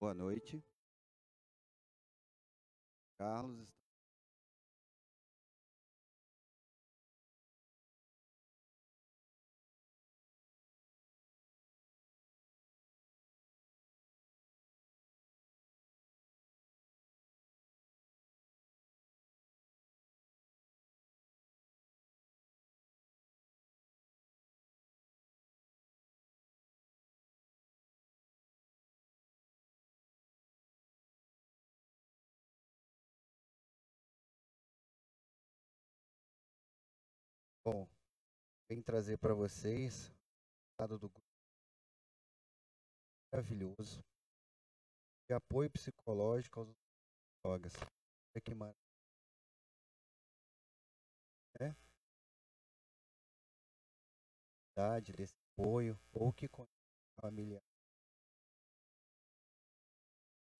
Boa noite. Carlos. Bom, vem trazer para vocês o lado do grupo maravilhoso de apoio psicológico aos drogas. Olha que maravilha. É? Desse apoio ou que familiar.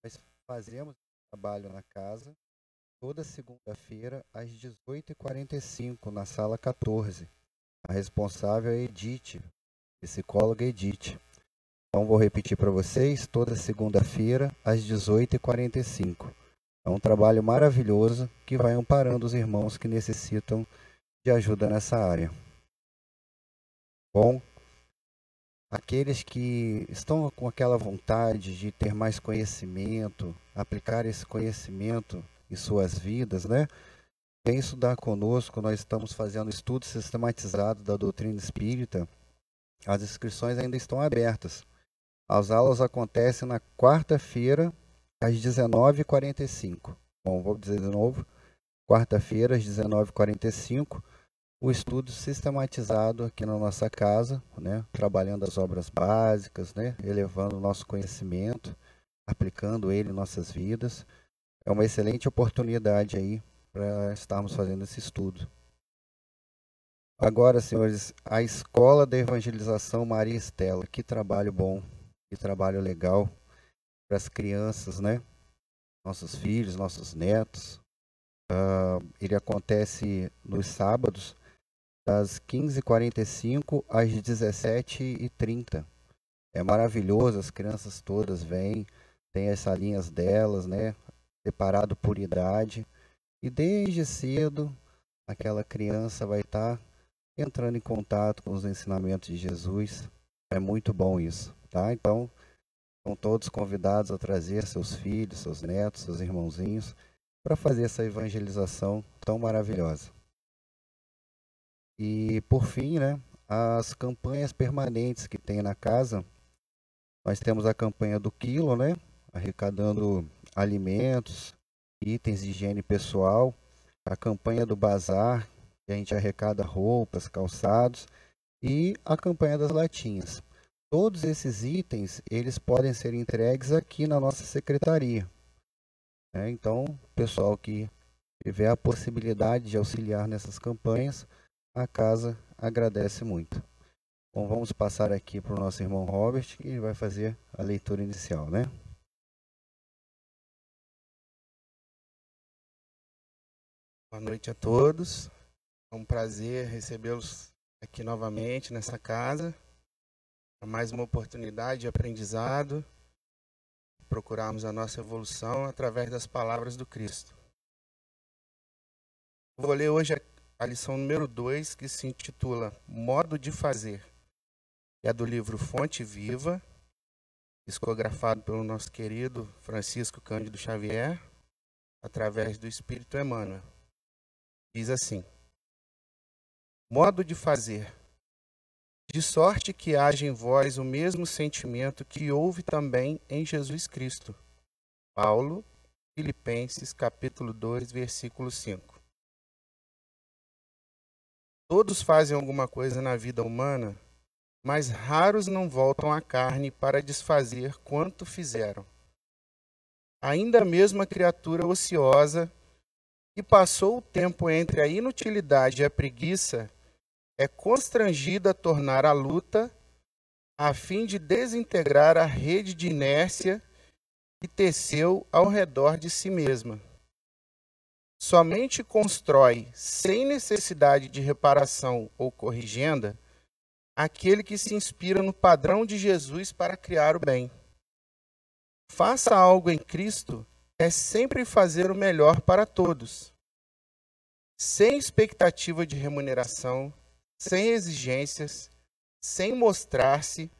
Nós fazemos trabalho na casa toda segunda-feira às 18h45 na sala 14. A responsável é Edith, psicóloga Edith. Então vou repetir para vocês, toda segunda-feira às 18h45. É um trabalho maravilhoso que vai amparando os irmãos que necessitam de ajuda nessa área. Bom, aqueles que estão com aquela vontade de ter mais conhecimento, aplicar esse conhecimento e suas vidas, né? Vem estudar conosco, nós estamos fazendo estudo sistematizado da doutrina espírita. As inscrições ainda estão abertas. As aulas acontecem na quarta-feira, às 19h45. Bom, vou dizer de novo. Quarta-feira, às 19h45, o estudo sistematizado aqui na nossa casa, né? trabalhando as obras básicas, né? elevando o nosso conhecimento, aplicando ele em nossas vidas é uma excelente oportunidade aí para estarmos fazendo esse estudo. Agora, senhores, a Escola da Evangelização Maria Estela, que trabalho bom, que trabalho legal para as crianças, né? Nossos filhos, nossos netos. Uh, ele acontece nos sábados, das 15h45 às 17h30. É maravilhoso, as crianças todas vêm, tem as salinhas delas, né? Separado por idade. E desde cedo, aquela criança vai estar tá entrando em contato com os ensinamentos de Jesus. É muito bom isso, tá? Então, são todos convidados a trazer seus filhos, seus netos, seus irmãozinhos, para fazer essa evangelização tão maravilhosa. E, por fim, né, as campanhas permanentes que tem na casa. Nós temos a campanha do quilo, né, arrecadando alimentos, itens de higiene pessoal, a campanha do bazar, que a gente arrecada roupas, calçados, e a campanha das latinhas. Todos esses itens, eles podem ser entregues aqui na nossa secretaria. É, então, pessoal que tiver a possibilidade de auxiliar nessas campanhas, a casa agradece muito. Bom, vamos passar aqui para o nosso irmão Robert, que vai fazer a leitura inicial, né? Boa noite a todos. É um prazer recebê-los aqui novamente nessa casa. É mais uma oportunidade de aprendizado. Procurarmos a nossa evolução através das palavras do Cristo. Vou ler hoje a lição número 2, que se intitula Modo de Fazer. É do livro Fonte Viva, psicografado pelo nosso querido Francisco Cândido Xavier, através do Espírito Emmanuel. Diz assim: Modo de fazer. De sorte que haja em vós o mesmo sentimento que houve também em Jesus Cristo. Paulo, Filipenses, capítulo 2, versículo 5. Todos fazem alguma coisa na vida humana, mas raros não voltam à carne para desfazer quanto fizeram. Ainda mesmo a criatura ociosa e passou o tempo entre a inutilidade e a preguiça, é constrangida a tornar a luta a fim de desintegrar a rede de inércia que teceu ao redor de si mesma. Somente constrói, sem necessidade de reparação ou corrigenda, aquele que se inspira no padrão de Jesus para criar o bem. Faça algo em Cristo é sempre fazer o melhor para todos, sem expectativa de remuneração, sem exigências, sem mostrar-se,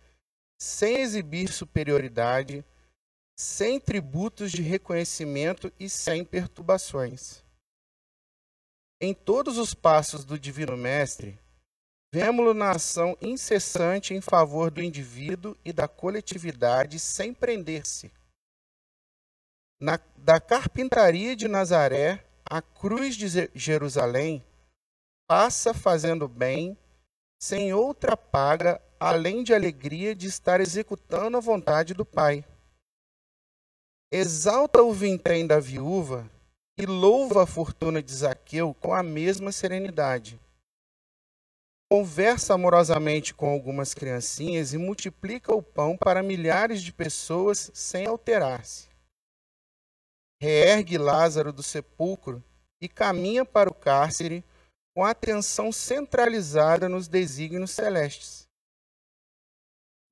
sem exibir superioridade, sem tributos de reconhecimento e sem perturbações. Em todos os passos do Divino Mestre, vemos-lo na ação incessante em favor do indivíduo e da coletividade sem prender-se. Da carpintaria de Nazaré à cruz de Jerusalém, passa fazendo bem, sem outra paga além de alegria de estar executando a vontade do Pai. Exalta o vintém da viúva e louva a fortuna de Zaqueu com a mesma serenidade. Conversa amorosamente com algumas criancinhas e multiplica o pão para milhares de pessoas sem alterar-se. Reergue Lázaro do sepulcro e caminha para o cárcere com atenção centralizada nos desígnios celestes.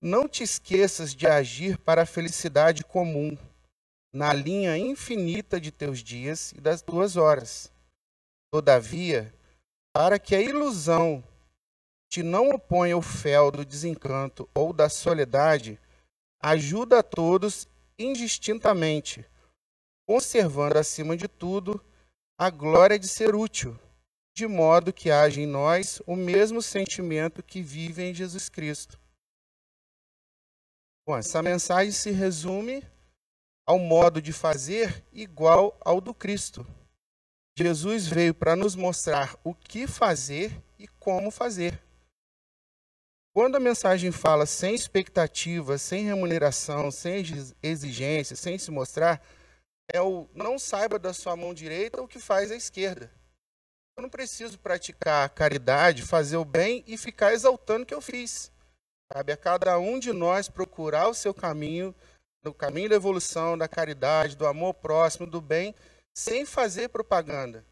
Não te esqueças de agir para a felicidade comum, na linha infinita de teus dias e das tuas horas. Todavia, para que a ilusão te não oponha o fel do desencanto ou da soledade, ajuda a todos indistintamente, conservando acima de tudo a glória de ser útil de modo que haja em nós o mesmo sentimento que vive em Jesus Cristo. Bom, essa mensagem se resume ao modo de fazer igual ao do Cristo. Jesus veio para nos mostrar o que fazer e como fazer. Quando a mensagem fala sem expectativa, sem remuneração, sem exigência, sem se mostrar, é o não saiba da sua mão direita o que faz a esquerda. Eu não preciso praticar caridade, fazer o bem e ficar exaltando o que eu fiz. Cabe a cada um de nós procurar o seu caminho, no caminho da evolução, da caridade, do amor próximo, do bem, sem fazer propaganda.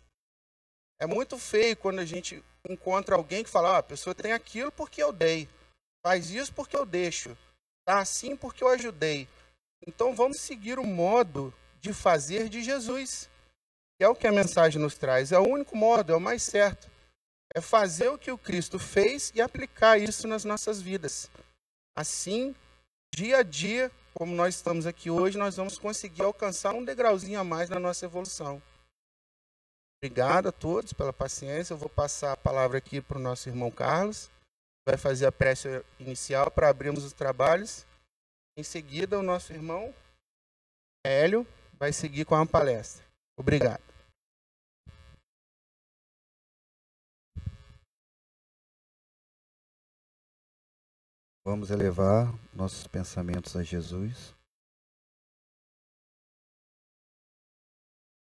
É muito feio quando a gente encontra alguém que fala: ah, a pessoa tem aquilo porque eu dei, faz isso porque eu deixo, tá assim porque eu ajudei. Então vamos seguir o modo de fazer de Jesus é o que a mensagem nos traz. É o único modo, é o mais certo. É fazer o que o Cristo fez e aplicar isso nas nossas vidas. Assim, dia a dia, como nós estamos aqui hoje, nós vamos conseguir alcançar um degrauzinho a mais na nossa evolução. Obrigado a todos pela paciência. Eu vou passar a palavra aqui para o nosso irmão Carlos. Vai fazer a prece inicial para abrirmos os trabalhos. Em seguida, o nosso irmão Hélio vai seguir com a palestra. Obrigado. Vamos elevar nossos pensamentos a Jesus.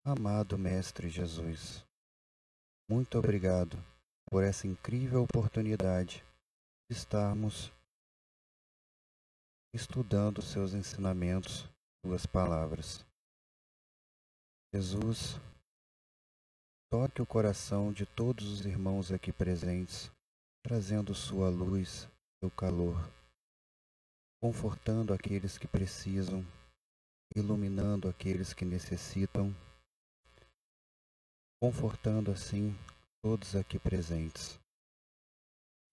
Amado Mestre Jesus, muito obrigado por essa incrível oportunidade de estarmos estudando seus ensinamentos, suas palavras. Jesus, toque o coração de todos os irmãos aqui presentes, trazendo sua luz, seu calor, confortando aqueles que precisam, iluminando aqueles que necessitam, confortando assim todos aqui presentes.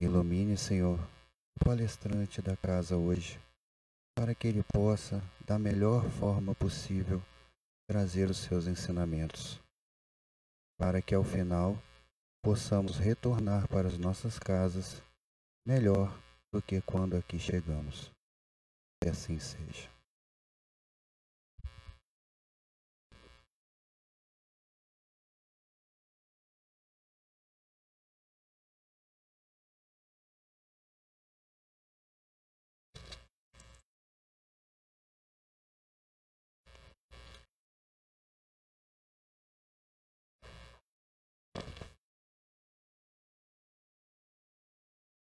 Ilumine, Senhor, o palestrante da casa hoje, para que ele possa, da melhor forma possível, trazer os seus ensinamentos, para que ao final possamos retornar para as nossas casas melhor do que quando aqui chegamos. Que assim seja.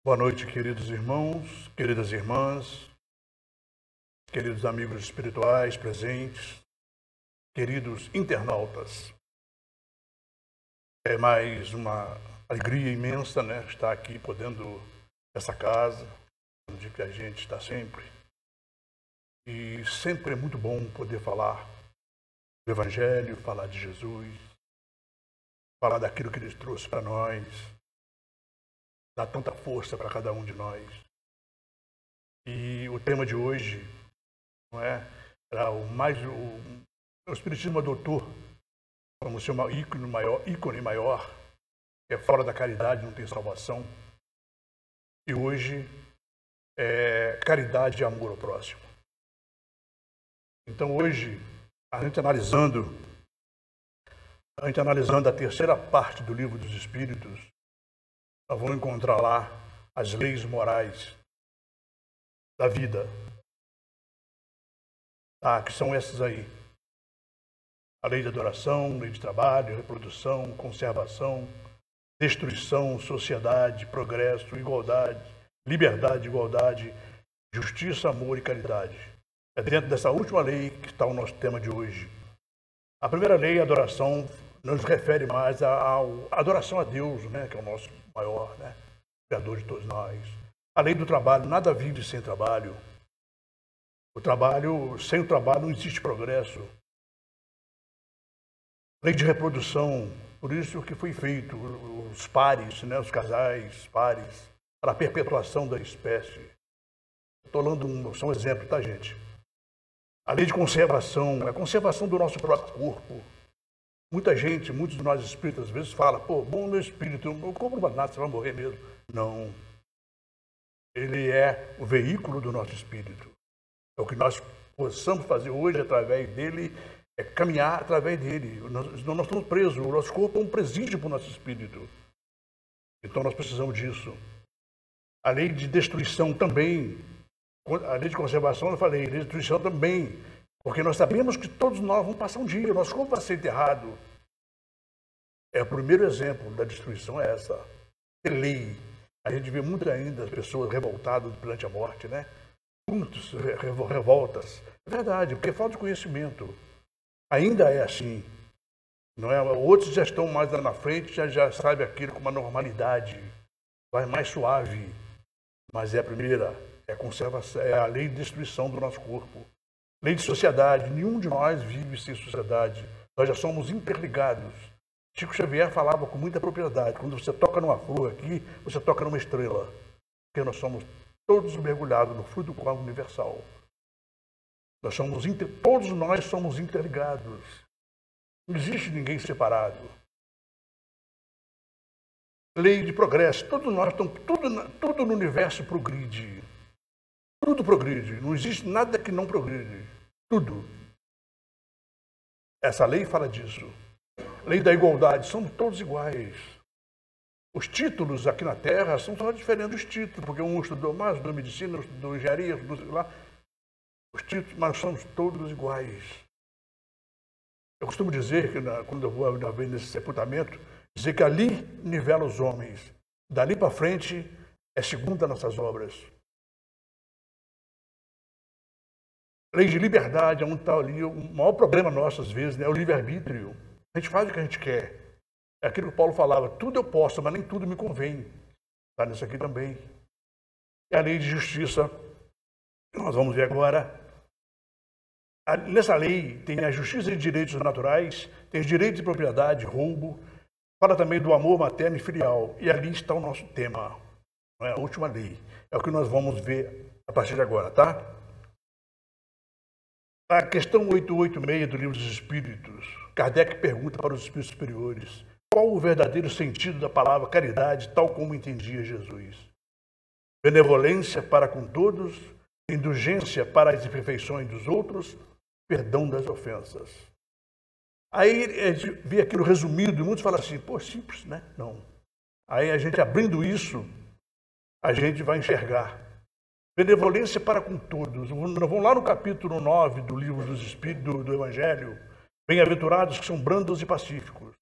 Boa noite, queridos irmãos, queridas irmãs, queridos amigos espirituais presentes, queridos internautas. É mais uma alegria imensa, né, estar aqui podendo essa casa, onde a gente está sempre E sempre é muito bom poder falar do Evangelho, falar de Jesus, falar daquilo que ele trouxe para nós, dar tanta força para cada um de nós. E o tema de hoje não é era o mais o, o espiritismo adotou como seu ícone maior, ícone maior, que é fora da caridade não tem salvação. E hoje é caridade e amor ao próximo. Então hoje a gente analisando a gente analisando a terceira parte do livro dos Espíritos, nós vamos encontrar lá as leis morais da vida. Ah, que são essas aí. A lei de adoração, lei de trabalho, reprodução, conservação, destruição, sociedade, progresso, igualdade, liberdade, igualdade, justiça, amor e caridade. É dentro dessa última lei que está o nosso tema de hoje. A primeira lei, a adoração, nos refere mais à adoração a Deus, né, que é o nosso maior, né, criador de todos nós. A lei do trabalho, nada vive sem trabalho. O trabalho, sem o trabalho não existe progresso. Lei de reprodução, por isso que foi feito os pares, né, os casais, pares, para a perpetuação da espécie. Estou dando um, só um exemplo, tá, gente? A lei de conservação, a conservação do nosso próprio corpo. Muita gente, muitos de nós espíritas, às vezes fala, pô, bom meu espírito, eu como não nada, você vai morrer mesmo. Não. Ele é o veículo do nosso espírito. É o que nós possamos fazer hoje através dele, é caminhar através dele. Nós, nós estamos presos, o nosso corpo é um presídio para o nosso espírito. Então nós precisamos disso. A lei de destruição também, a lei de conservação, eu falei, a lei de destruição também porque nós sabemos que todos nós vamos passar um dia, nosso corpo vai ser enterrado. É o primeiro exemplo da destruição é essa. É lei. A gente vê muito ainda as pessoas revoltadas perante a morte, né? Muitos revoltas. É verdade, porque falta de conhecimento. Ainda é assim. Não é? Outros já estão mais lá na frente, já, já sabem aquilo com uma normalidade. Vai mais suave. Mas é a primeira, é conservação, é a lei de destruição do nosso corpo. Lei de sociedade, nenhum de nós vive sem sociedade. Nós já somos interligados. Chico Xavier falava com muita propriedade. Quando você toca numa flor aqui, você toca numa estrela. Porque nós somos todos mergulhados no fluido quadro universal. Nós somos inter... Todos nós somos interligados. Não existe ninguém separado. Lei de progresso. Todos nós estamos, tudo, tudo no universo progride. Tudo progride. Não existe nada que não progride. Tudo. Essa lei fala disso. Lei da igualdade. Somos todos iguais. Os títulos aqui na Terra são só diferentes dos títulos, porque um estudou mais, estudou medicina, estudou engenharia, estudou lá. Os títulos, mas somos todos iguais. Eu costumo dizer que quando eu vou uma vez nesse sepultamento, dizer que ali nivela os homens. Dali para frente é segunda nossas obras. Lei de liberdade, é onde está ali o maior problema nosso, às vezes, né? é o livre-arbítrio. A gente faz o que a gente quer. É aquilo que Paulo falava, tudo eu posso, mas nem tudo me convém. Está nisso aqui também. É a lei de justiça. Nós vamos ver agora. Nessa lei tem a justiça e direitos naturais, tem os direitos de propriedade, roubo, fala também do amor materno e filial. E ali está o nosso tema, não é? a última lei. É o que nós vamos ver a partir de agora, tá? A questão 886 do Livro dos Espíritos, Kardec pergunta para os espíritos superiores qual o verdadeiro sentido da palavra caridade, tal como entendia Jesus. Benevolência para com todos, indulgência para as imperfeições dos outros, perdão das ofensas. Aí gente vê aquilo resumido e muitos falam assim, pô, simples, né? Não. Aí a gente abrindo isso, a gente vai enxergar Benevolência para com todos. Vamos lá no capítulo 9 do livro dos Espíritos, do, Evangelho. Bem-aventurados que são brandos e pacíficos.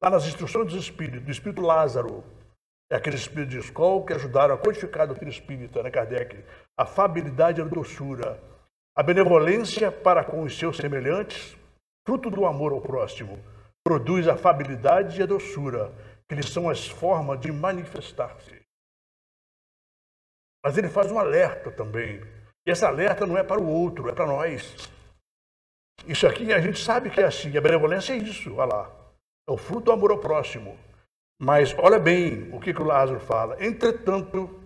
Lá nas instruções dos Espíritos, do Espírito Lázaro, é aquele Espírito de escola que ajudaram a codificar a doutrina espírita, né, Kardec? A fabilidade e a doçura. A benevolência para com os seus semelhantes, fruto do amor ao próximo, produz a fabilidade e a doçura, que lhes são as formas de manifestar-se. Mas ele faz um alerta também. E essa alerta não é para o outro, é para nós. Isso aqui a gente sabe que é assim. A benevolência é isso, olha lá. É o fruto do amor ao próximo. Mas olha bem o que, que o Lázaro fala. Entretanto,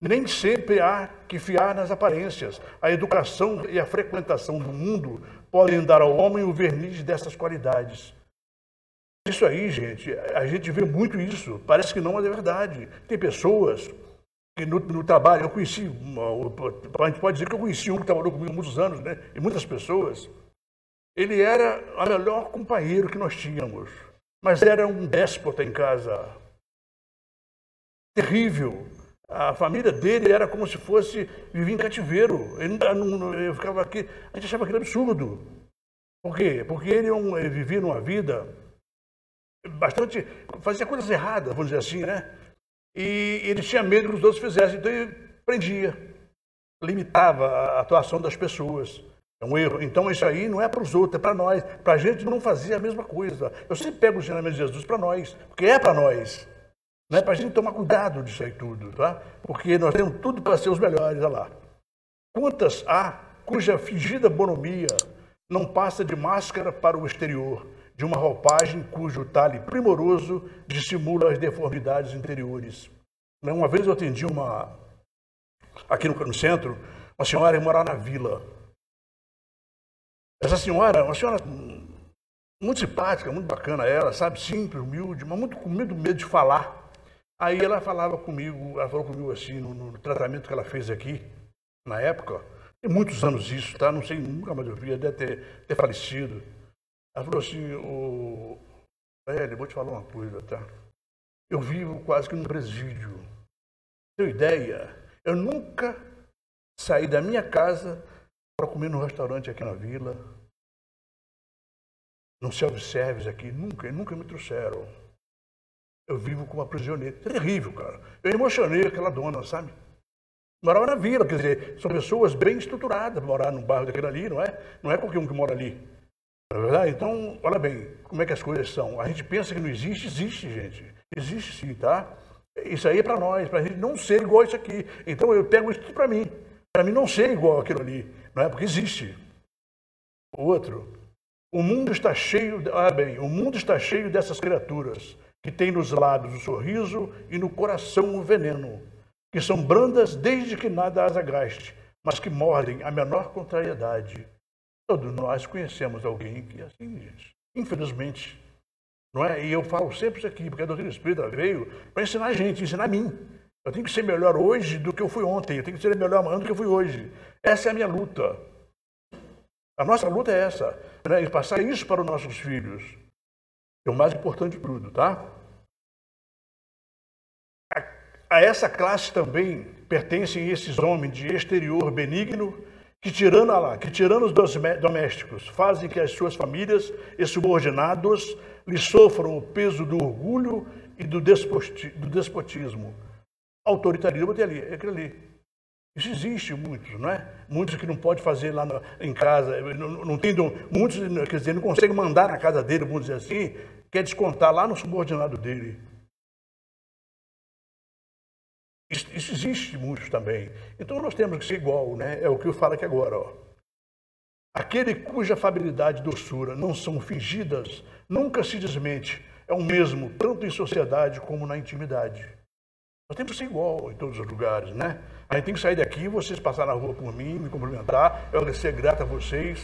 nem sempre há que fiar nas aparências. A educação e a frequentação do mundo podem dar ao homem o verniz dessas qualidades. Isso aí, gente, a gente vê muito isso. Parece que não, mas é verdade. Tem pessoas no, no trabalho, eu conheci, a gente pode dizer que eu conheci um que trabalhou comigo muitos anos, né? E muitas pessoas. Ele era o melhor companheiro que nós tínhamos, mas era um déspota em casa. Terrível. A família dele era como se fosse vivia em cativeiro. Ele eu ficava aqui, a gente achava aquilo absurdo. Por quê? Porque ele, é ele vivia numa vida bastante. fazia coisas erradas, vamos dizer assim, né? E ele tinha medo que os outros fizessem, então ele prendia, limitava a atuação das pessoas. É um erro. Então isso aí não é para os outros, é para nós. Para a gente não fazer a mesma coisa. Eu sempre pego o ensinamento de Jesus para nós, porque é para nós. Não é para a gente tomar cuidado disso aí tudo, tá? Porque nós temos tudo para ser os melhores, olha lá. Quantas há cuja fingida bonomia não passa de máscara para o exterior, de uma roupagem cujo talhe primoroso dissimula as deformidades interiores. Uma vez eu atendi uma, aqui no, centro, uma senhora que morava na vila. Essa senhora, uma senhora muito simpática, muito bacana ela, sabe, simples, humilde, mas muito com medo, medo de falar. Aí ela falava comigo, ela falou comigo assim, no, no tratamento que ela fez aqui, na época, tem muitos anos isso, tá? Não sei, nunca mais eu vi, deve ter, ter falecido. Ela falou assim, o Velho, vou te falar uma coisa, tá? Eu vivo quase que num presídio. Tenho ideia? Eu nunca saí da minha casa para comer num restaurante aqui na vila. Não self-service aqui, nunca, nunca me trouxeram. Eu vivo como uma prisioneira. É terrível, cara. Eu emocionei aquela dona, sabe? Morava na vila, quer dizer, são pessoas bem estruturadas morar num bairro daquele ali, não é? Não é qualquer um que mora ali. Não é verdade? Então, olha bem, como é que as coisas são. A gente pensa que não existe, existe, gente. Existe sim, tá? Isso aí é para nós, para a gente não ser igual a isso aqui. Então eu pego isso para mim. Para mim não ser igual aquilo ali. Não é? Porque existe. O outro. O mundo está cheio, olha bem, o mundo está cheio dessas criaturas que tem nos lábios o sorriso e no coração o veneno, que são brandas desde que nada as agaste, mas que mordem a menor contrariedade. Todos nós conhecemos alguém que é assim, gente. Infelizmente. Não é? E eu falo sempre isso aqui, porque a doutrina espírita veio para ensinar a gente, ensinar a mim. Eu tenho que ser melhor hoje do que eu fui ontem, eu tenho que ser melhor amanhã do que eu fui hoje. Essa é a minha luta. A nossa luta é essa, né? e passar isso para os nossos filhos. É o mais importante de tudo, tá? A, a essa classe também pertencem esses homens de exterior benigno que tirando lá, que tirando os domésticos, fazem que as suas famílias e subordinados lhe sofram o peso do orgulho e do, despotismo. Autoritarismo tem ali, é aquilo ali. Isso existe muitos, não é? Muitos que não pode fazer lá no, em casa, não, não tem, muitos, quer dizer, não conseguem mandar na casa dele, vamos dizer assim, quer descontar lá no subordinado dele. Isso, isso existe muito também. Então nós temos que ser igual, né? É o que eu falo aqui agora. Ó. Aquele cuja afabilidade e doçura não são fingidas, nunca se desmente. É o mesmo, tanto em sociedade como na intimidade. Nós temos que ser igual em todos os lugares, né? A gente tem que sair daqui, vocês passar na rua por mim, me cumprimentar, eu agradecer grato a vocês.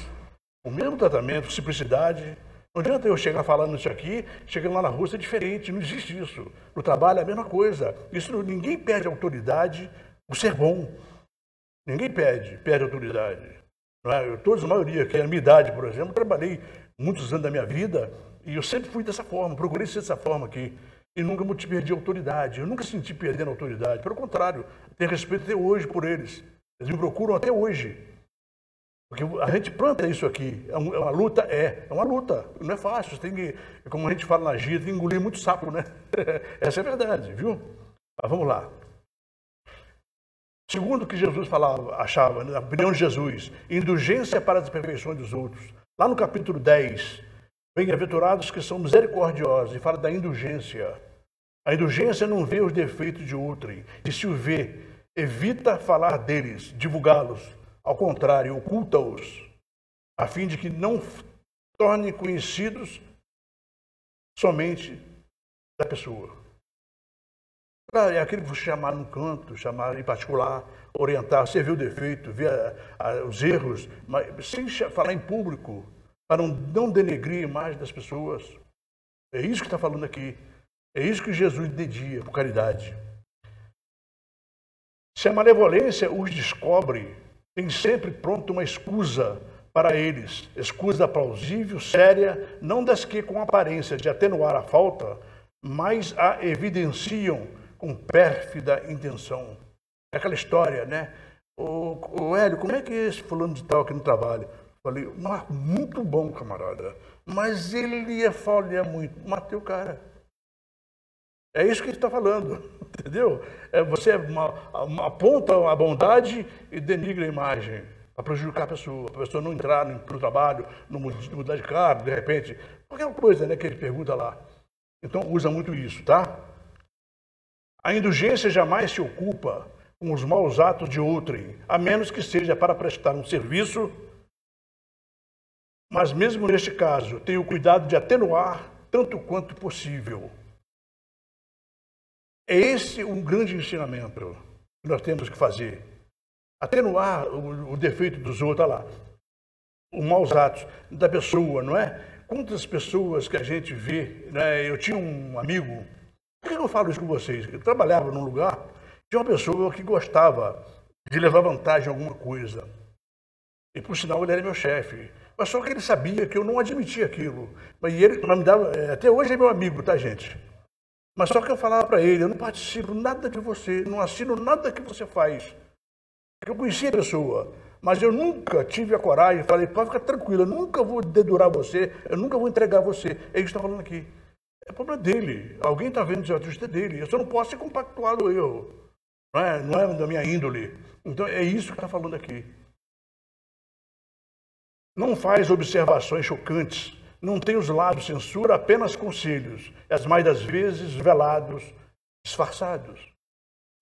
O mesmo tratamento, simplicidade, não adianta eu chegar falando isso aqui, chegando lá na rua, é diferente, não existe isso. No trabalho é a mesma coisa. Isso ninguém perde autoridade o ser bom. Ninguém perde, perde autoridade. Não é? Eu, todos, a maioria, que é a minha idade, por exemplo, trabalhei muitos anos da minha vida e eu sempre fui dessa forma, procurei ser dessa forma aqui. E nunca me perdi autoridade. Eu nunca senti perdendo autoridade. Pelo contrário, tenho respeito até hoje por eles. Eles me procuram até hoje. Porque a gente planta isso aqui. É, é uma luta? É. É uma luta. Não é fácil. Você tem que, como a gente fala na gira, tem que engolir muito sapo, né? Essa é a verdade, viu? Mas vamos lá. Segundo o que Jesus falava, achava, na opinião de Jesus, indulgência para as imperfeições dos outros. Lá no capítulo 10, bem-aventurados que são misericordiosos, e fala da indulgência. A indulgência não vê os defeitos de outrem, e se o vê, evita falar deles, divulgá-los Ao contrário, oculta-os, a fim de que não tornem conhecidos somente da pessoa. É aquele que você chamar num canto, chamar em particular, orientar, você vê o defeito, vê a, a, os erros, mas sem falar em público, para não, não denegrir a imagem das pessoas. É isso que está falando aqui. É isso que Jesus dedia por caridade. Se a malevolência os descobre, tem sempre pronto uma escusa para eles, escusa plausível, séria, não das que com aparência de atenuar a falta, mas a evidenciam com pérfida intenção. É aquela história, né? O, o Hélio, como é que é esse fulano de tal aqui no trabalho? Falei, muito bom, camarada. Mas ele ia falhar muito. Matei o cara. É isso que ele está falando, entendeu? É, você aponta a bondade e denigra a imagem para prejudicar a pessoa, a pessoa não entrar no, trabalho, não mudar de cargo, de repente, qualquer coisa né, que ele pergunta lá. Então usa muito isso, tá? A indulgência jamais se ocupa com os maus atos de outrem, a menos que seja para prestar um serviço. Mas mesmo neste caso, tenha o cuidado de atenuar tanto quanto possível. É esse um grande ensinamento que nós temos que fazer. Atenuar o, o defeito dos outros, olha lá, os maus atos da pessoa, não é? Quantas pessoas que a gente vê, né? Eu tinha um amigo por que eu falo isso com vocês? Eu trabalhava num lugar, tinha uma pessoa que gostava de levar vantagem em alguma coisa. E por sinal ele era meu chefe. Mas só que ele sabia que eu não admitia aquilo. Mas ele me dava, é, até hoje é meu amigo, tá, gente? Mas só que eu falava para ele, eu não participo nada de você, não assino nada que você faz. Eu conhecia a pessoa, mas eu nunca tive a coragem, falei, pode ficar tranquilo, eu nunca vou dedurar você, eu nunca vou entregar você. É que está falando aqui. É problema dele. Alguém está vendo o justiça dele. Eu só não posso ser compactuado eu. Não é, não é da minha índole. Então é isso que está falando aqui. Não faz observações chocantes. Não tem os lábios censura, apenas conselhos. As mais das vezes velados, disfarçados.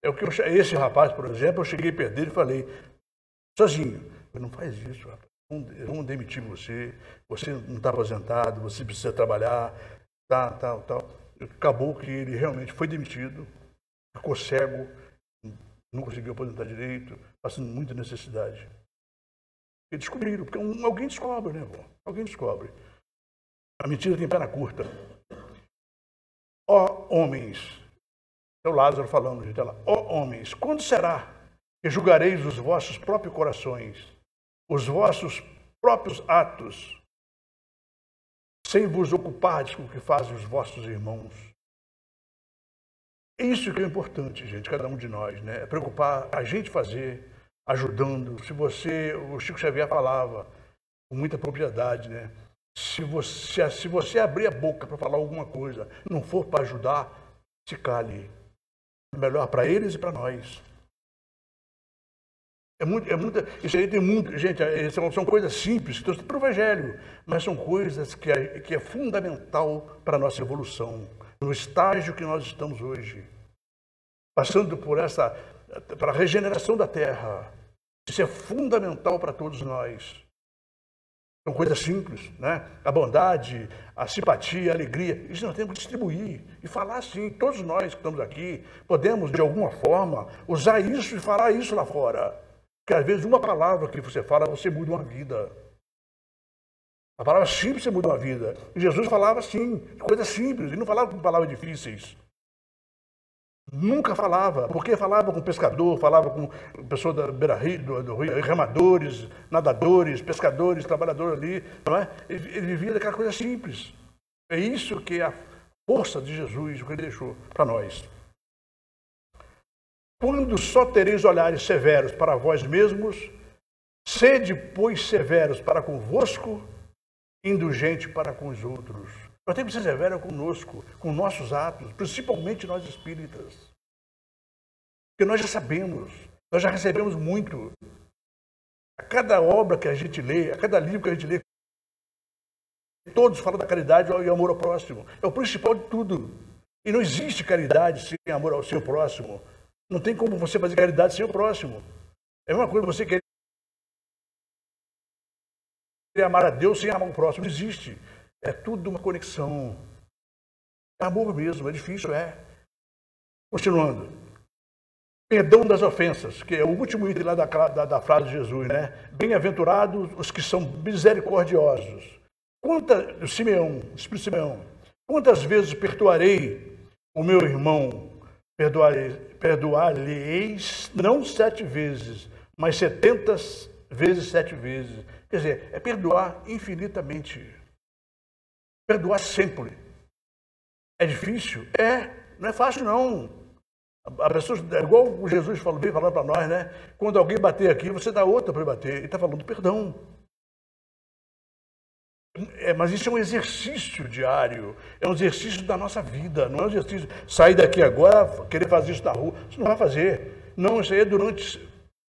É o que eu, esse rapaz, por exemplo, eu cheguei perto dele e falei, sozinho, não faz isso, rapaz. Vamos demitir você, você não está aposentado, você precisa trabalhar, tal, tal, tal. Acabou que ele realmente foi demitido, ficou cego, não conseguiu aposentar direito, passando muita necessidade. E descobriram, porque um, alguém descobre, né, irmão? Alguém descobre. A mentira tem perna curta. Ó homens, é o Lázaro falando, gente, lá. Ó homens, quando será que julgareis os vossos próprios corações, os vossos próprios atos, sem vos ocupardes com o que fazem os vossos irmãos. Isso que é importante, gente, cada um de nós, né? É preocupar a gente fazer, ajudando. Se você, o Chico Xavier falava com muita propriedade, né? Se você, se você abrir a boca para falar alguma coisa, não for para ajudar, se cale. É melhor para eles e para nós. É muito, é muita, isso aí tem muito. Gente, é, são, são coisas simples que estão para o Evangelho, mas são coisas que é, que é fundamental para a nossa evolução, no estágio que nós estamos hoje. Passando por essa. para a regeneração da terra. Isso é fundamental para todos nós. São coisas simples, né? A bondade, a simpatia, a alegria. Isso nós temos que distribuir e falar assim. Todos nós que estamos aqui podemos, de alguma forma, usar isso e falar isso lá fora. Porque às vezes uma palavra que você fala, você muda uma vida. A palavra simples muda uma vida. E Jesus falava assim, coisas simples, ele não falava com palavras difíceis. Nunca falava, porque falava com pescador, falava com pessoa da beira do, do rio, remadores, nadadores, pescadores, trabalhadores ali, não é? Ele, ele vivia daquela coisa simples. É isso que é a força de Jesus, o que ele deixou para nós. Quando só tereis olhares severos para vós mesmos, sede, pois, severos para convosco, indulgente para com os outros. Nós temos que ser severos conosco, com nossos atos, principalmente nós espíritas. Porque nós já sabemos, nós já recebemos muito. A cada obra que a gente lê, a cada livro que a gente lê, todos falam da caridade e amor ao próximo. É o principal de tudo. E não existe caridade sem amor ao seu próximo. Não tem como você fazer caridade sem o próximo. É uma coisa você Querer amar a Deus sem amar o próximo. Não existe. É tudo uma conexão. É amor mesmo, é difícil, é. Continuando. Perdão das ofensas, que é o último item lá da, da, da frase de Jesus, né? Bem-aventurados os que são misericordiosos. Quanta, Simeão, Espírito Simeão, quantas vezes perdoarei o meu irmão? Perdoar-lhe-eis não sete vezes, mas setenta vezes sete vezes. Quer dizer, é perdoar infinitamente. Perdoar sempre. É difícil? É, não é fácil não. A pessoa, é igual Jesus falou, veio falar para nós, né? Quando alguém bater aqui, você dá outra para bater. Ele está falando perdão. É, mas isso é um exercício diário, é um exercício da nossa vida, não é um exercício sair daqui agora, querer fazer isso na rua. Isso não vai fazer. Não, isso aí é durante,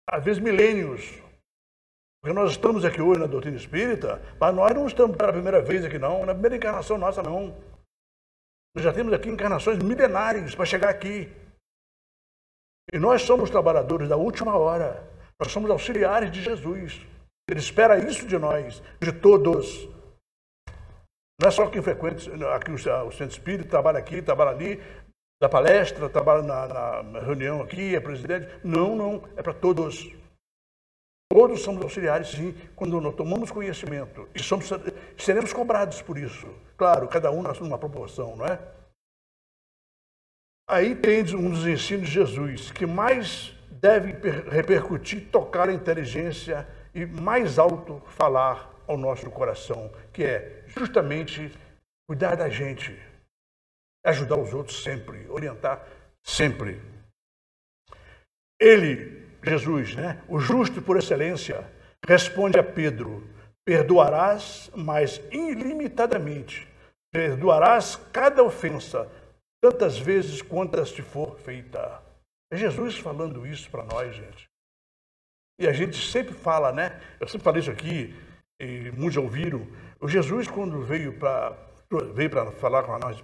às vezes, milênios. Porque nós estamos aqui hoje na doutrina espírita, mas nós não estamos pela primeira vez aqui, não, na primeira encarnação nossa, não. Nós já temos aqui encarnações milenares para chegar aqui. E nós somos trabalhadores da última hora. Nós somos auxiliares de Jesus. Ele espera isso de nós, de todos. Não é só quem frequenta aqui o, centro espírita, trabalha aqui, trabalha ali, da palestra, trabalha na, na reunião aqui, é presidente. Não, não, é para todos. Todos somos auxiliares, sim, quando tomamos conhecimento e somos, seremos cobrados por isso. Claro, cada um numa proporção, não é? Aí tem um dos ensinos de Jesus que mais deve repercutir, tocar a inteligência e mais alto falar ao nosso coração, que é justamente cuidar da gente, ajudar os outros sempre, orientar sempre. Ele, Jesus, né, o justo por excelência, responde a Pedro: perdoarás, mas ilimitadamente. Perdoarás cada ofensa tantas vezes quantas te for feita. É Jesus falando isso para nós, gente. E a gente sempre fala, né? Eu sempre falei isso aqui, e muitos ouviram. O Jesus, quando veio para veio para falar com nós,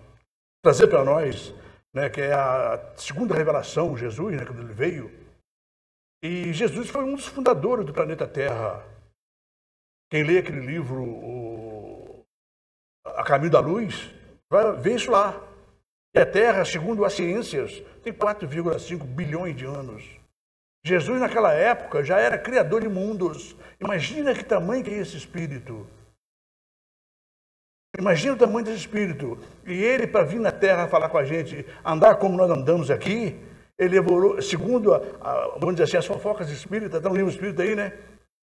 trazer para nós, né, que é a segunda revelação, Jesus, né, quando ele veio. E Jesus foi um dos fundadores do planeta Terra. Quem lê aquele livro, o A Caminho da Luz, vai ver isso lá. E a Terra, segundo as ciências, tem 4,5 bilhões de anos. Jesus, naquela época, já era criador de mundos. Imagina que tamanho que é esse espírito. Imagina o tamanho desse espírito. E ele, para vir na Terra falar com a gente, andar como nós andamos aqui, ele evoluiu, segundo, a, a, vamos dizer assim, as fofocas espíritas, está no livro espírita aí, né?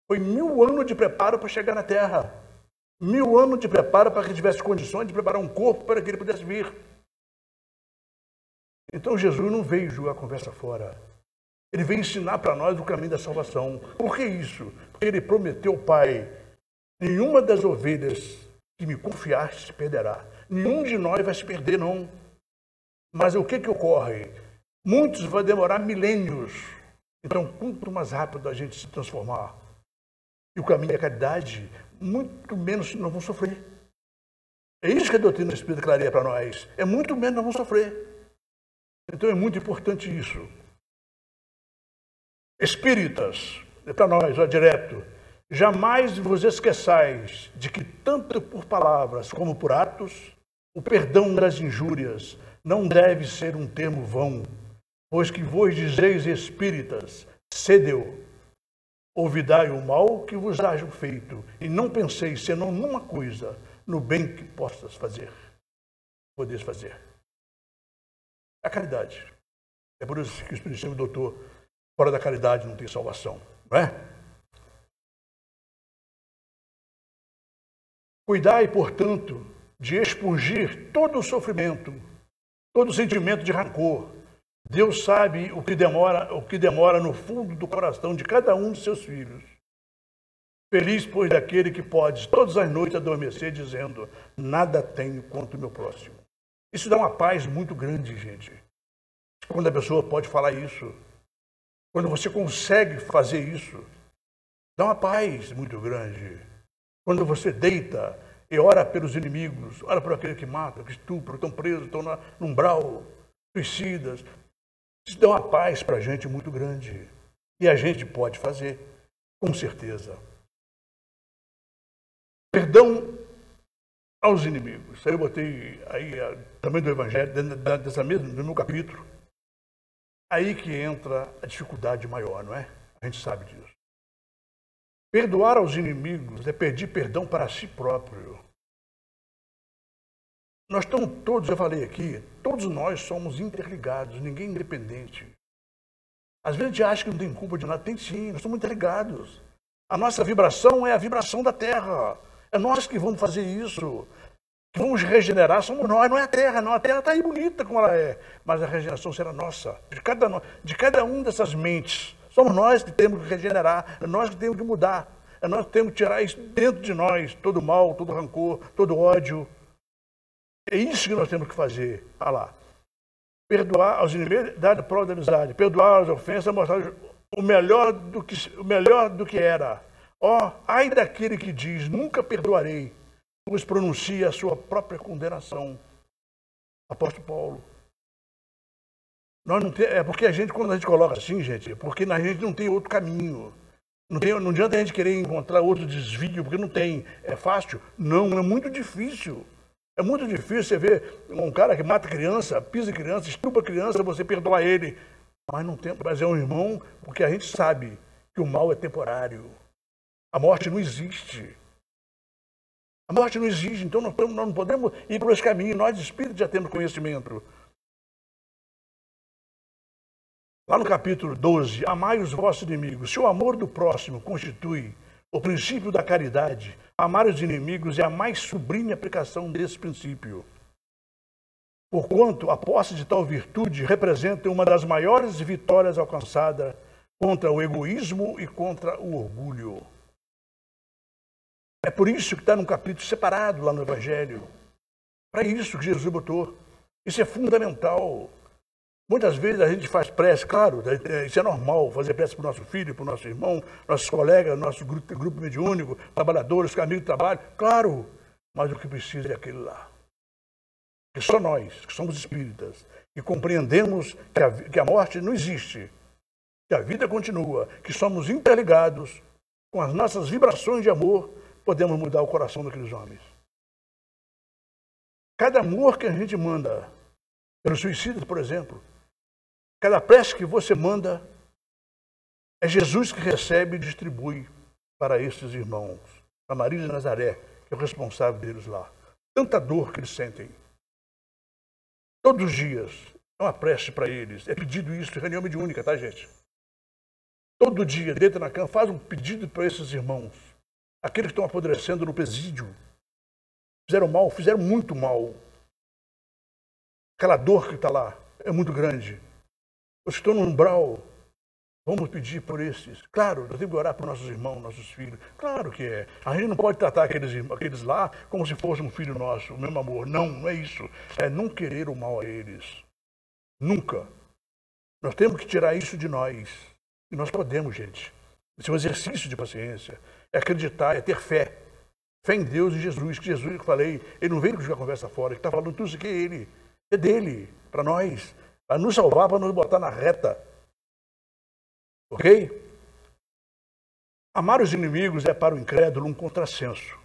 Foi mil anos de preparo para chegar na Terra. Mil anos de preparo para que tivesse condições de preparar um corpo para que ele pudesse vir. Então Jesus não veio jogar a conversa fora. Ele veio ensinar para nós o caminho da salvação. Por que isso? Porque ele prometeu ao Pai: nenhuma das ovelhas que me confiaste se perderá. Nenhum de nós vai se perder, não. Mas o que, que ocorre? Muitos vai demorar milênios. Então, quanto mais rápido a gente se transformar e o caminho da caridade, muito menos nós vamos sofrer. É isso que a doutrina espírita clareia para nós. É muito menos nós vamos sofrer. Então é muito importante isso. Espíritas, é para nós, ó, direto, jamais vos esqueçais de que, tanto por palavras como por atos, o perdão das injúrias não deve ser um termo vão, pois que vos dizeis espíritas, cedeu, ouvidai o mal que vos haja feito, e não penseis senão numa coisa, no bem que possas fazer, podeis fazer a caridade. É por isso que o Espírito Santo doutor, fora da caridade não tem salvação, não é? Cuidai, portanto, de expungir todo o sofrimento, todo o sentimento de rancor. Deus sabe o que demora, o que demora no fundo do coração de cada um de seus filhos. Feliz, pois, daquele que pode todas as noites adormecer dizendo: Nada tenho contra o meu próximo. Isso dá uma paz muito grande, gente. Quando a pessoa pode falar isso, quando você consegue fazer isso, dá uma paz muito grande. Quando você deita e ora pelos inimigos, ora por aquele que mata, que estupra, estão presos, estão no umbral, suicidas, isso dá uma paz para a gente muito grande. E a gente pode fazer, com certeza. Perdão aos inimigos. Aí eu botei aí também do Evangelho, dessa mesma, do meu capítulo. Aí que entra a dificuldade maior, não é? A gente sabe disso. Perdoar aos inimigos é pedir perdão para si próprio. Nós estamos todos, eu falei aqui, todos nós somos interligados, ninguém é independente. Às vezes a gente acha que não tem culpa de nada, tem sim, nós somos interligados. A nossa vibração é a vibração da Terra. É nós que vamos fazer isso. Que vamos regenerar, somos nós, não é a Terra, não. A Terra está aí bonita como ela é. Mas a regeneração será nossa. De cada, de cada um dessas mentes. Somos nós que temos que regenerar, é nós que temos que mudar. É nós que temos que tirar isso dentro de nós, todo mal, todo rancor, todo ódio. É isso que nós temos que fazer. Lá. Perdoar aos inimigos, dar prova da amizade. Perdoar as ofensas, mostrar o melhor do que, o melhor do que era. Ó, oh, ai daquele que diz, nunca perdoarei, pois pronuncia a sua própria condenação. Apóstolo Paulo. Nós não tem, é porque a gente, quando a gente coloca assim, gente, é porque a gente não tem outro caminho. Não, tem, não adianta a gente querer encontrar outro desvio, porque não tem. É fácil? Não, é muito difícil. É muito difícil você ver um cara que mata criança, pisa criança, estupa criança, você perdoar ele. Mas não tem, mas é um irmão, porque a gente sabe que o mal é temporário. A morte não existe. A morte não existe, então nós não podemos ir por esse caminho. Nós, espíritos, já temos conhecimento. Lá no capítulo 12, amai os vossos inimigos. Se o amor do próximo constitui o princípio da caridade, amar os inimigos é a mais sublime aplicação desse princípio. Porquanto a posse de tal virtude representa uma das maiores vitórias alcançadas contra o egoísmo e contra o orgulho. É por isso que está num capítulo separado lá no Evangelho. Para isso que Jesus botou. Isso é fundamental. Muitas vezes a gente faz prece, claro, é, isso é normal, fazer prece para o nosso filho, para o nosso irmão, nossos colegas, nosso grupo, grupo mediúnico, trabalhadores, amigos de trabalho, claro, mas o que precisa é aquele lá. Que só nós, que somos espíritas, que compreendemos que a, que a morte não existe, que a vida continua, que somos interligados com as nossas vibrações de amor, podemos mudar o coração daqueles homens. Cada amor que a gente manda pelos suicidas, por exemplo, Cada prece que você manda é Jesus que recebe e distribui para esses irmãos. Para Maria de Nazaré, que é o responsável deles lá. Tanta dor que eles sentem. Todos os dias é uma prece para eles. É pedido isso em reunião mediúnica, tá, gente? Todo dia, deita na cama, faz um pedido para esses irmãos. Aqueles que estão apodrecendo no presídio. Fizeram mal, fizeram muito mal. Aquela dor que está lá é muito grande. Os que estão no umbral, vamos pedir por esses. Claro, nós temos que orar por nossos irmãos, nossos filhos. Claro que é. A gente não pode tratar aqueles, aqueles lá como se fosse um filho nosso, o mesmo amor. Não, não é isso. É não querer o mal a eles. Nunca. Nós temos que tirar isso de nós. E nós podemos, gente. Esse é um exercício de paciência. É acreditar, é ter fé. Fé em Deus e Jesus. Que Jesus, que eu falei, ele não veio jogar conversa fora. Ele está falando tudo isso aqui é ele. É dele, para nós para nos salvar, para nos botar na reta. Ok? Amar os inimigos é para o incrédulo um contrassenso.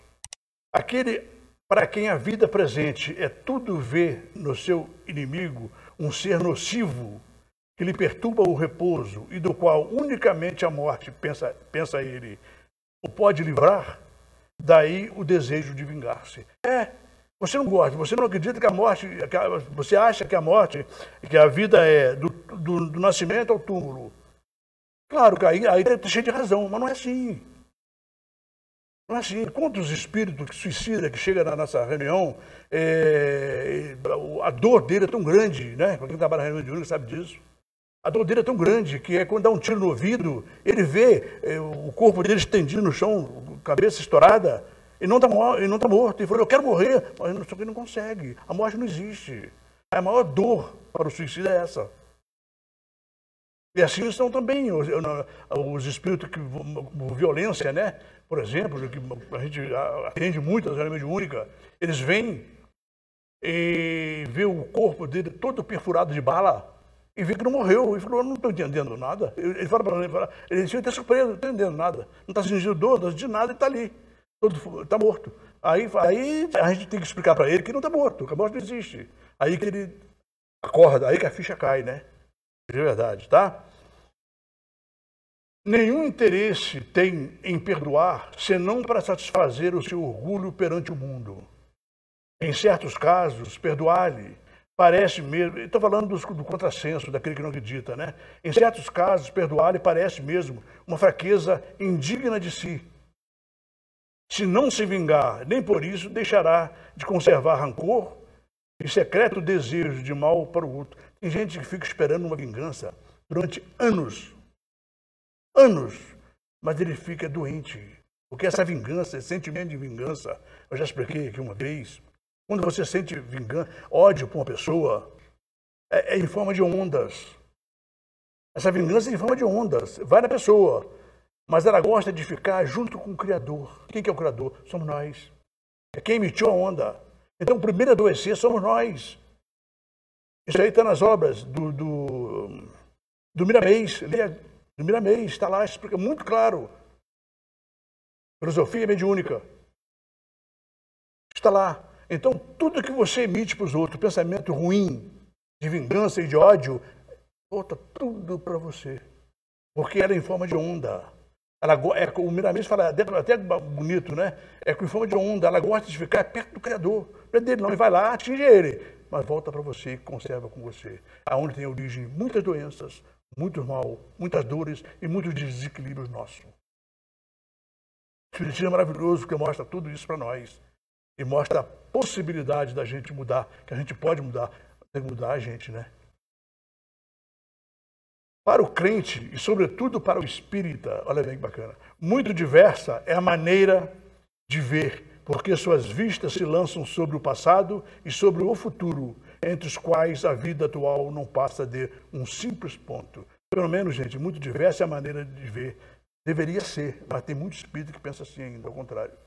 Aquele para quem a vida presente é tudo ver no seu inimigo um ser nocivo que lhe perturba o repouso e do qual unicamente a morte, pensa, pensa ele, o pode livrar, daí o desejo de vingar-se. É, você não gosta, você não acredita que a morte, que a, você acha que a morte, que a vida é do, do, do nascimento ao túmulo. Claro que aí, aí está cheio de razão, mas não é assim. Não é assim. Quantos espíritos que suicida que chega na nossa reunião, é, a dor dele é tão grande, né? Para quem trabalha na reunião de único sabe disso. A dor dele é tão grande que é quando dá um tiro no ouvido, ele vê é, o corpo dele estendido no chão, cabeça estourada, ele não está tá morto. Ele falou, eu quero morrer, mas que ele não consegue. A morte não existe. A maior dor para o suicídio é essa. E assim estão também os, os espíritos que violência, né? Por exemplo, que a gente atende muito de única, eles vêm e vê o corpo dele todo perfurado de bala e vê que não morreu. Ele falou, eu não estou entendendo nada. Ele fala para ele, ele está surpreso, não estou entendendo nada. Não está sentindo dor, não está sentindo nada, ele está ali. Está morto. Aí, aí a gente tem que explicar para ele que não está morto, que a morte não existe. Aí que ele acorda, aí que a ficha cai, né? De verdade, tá? Nenhum interesse tem em perdoar senão para satisfazer o seu orgulho perante o mundo. Em certos casos, perdoar-lhe parece mesmo. Estou falando do, do contrassenso, daquele que não acredita, né? Em certos casos, perdoar-lhe parece mesmo uma fraqueza indigna de si. Se não se vingar, nem por isso deixará de conservar rancor e secreto desejo de mal para o outro. Tem gente que fica esperando uma vingança durante anos. Anos. Mas ele fica doente. Porque essa vingança, esse sentimento de vingança, eu já expliquei aqui uma vez. Quando você sente vingança, ódio por uma pessoa, é, é em forma de ondas. Essa vingança é em forma de ondas. Vai na pessoa. Mas ela gosta de ficar junto com o Criador. Quem que é o Criador? Somos nós. É quem emitiu a onda. Então, o primeiro a adoecer somos nós. Isso aí está nas obras do, do, do Miramês. Do Miramês, está lá, explica muito claro. Filosofia mediúnica. Está lá. Então, tudo que você emite para os outros, pensamento ruim, de vingança e de ódio, volta tudo para você. Porque ela é em forma de onda. Ela, é, o Miramês fala até bonito, né? É com forma de onda. Ela gosta de ficar perto do Criador. Não é dele, não. E vai lá, atinge ele. Mas volta para você e conserva com você. Aonde tem origem muitas doenças, muito mal, muitas dores e muitos desequilíbrios nossos. O Espiritismo é maravilhoso porque mostra tudo isso para nós. E mostra a possibilidade da gente mudar, que a gente pode mudar. Tem que mudar a gente, né? Para o crente e, sobretudo, para o espírita, olha bem que bacana, muito diversa é a maneira de ver, porque suas vistas se lançam sobre o passado e sobre o futuro, entre os quais a vida atual não passa de um simples ponto. Pelo menos, gente, muito diversa é a maneira de ver. Deveria ser, mas tem muito espírito que pensa assim ainda, ao contrário.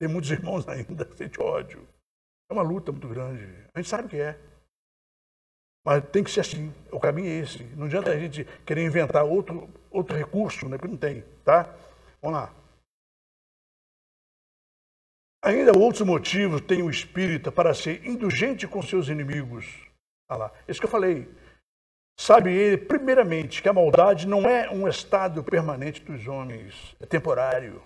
Tem muitos irmãos ainda que sentem ódio. É uma luta muito grande. A gente sabe o que é. Mas tem que ser assim, o caminho é esse. Não adianta a gente querer inventar outro, outro recurso, né? porque não tem, tá? Vamos lá. Ainda outros motivos tem o espírita para ser indulgente com seus inimigos. Olha lá, isso que eu falei. Sabe ele, primeiramente, que a maldade não é um estado permanente dos homens, é temporário.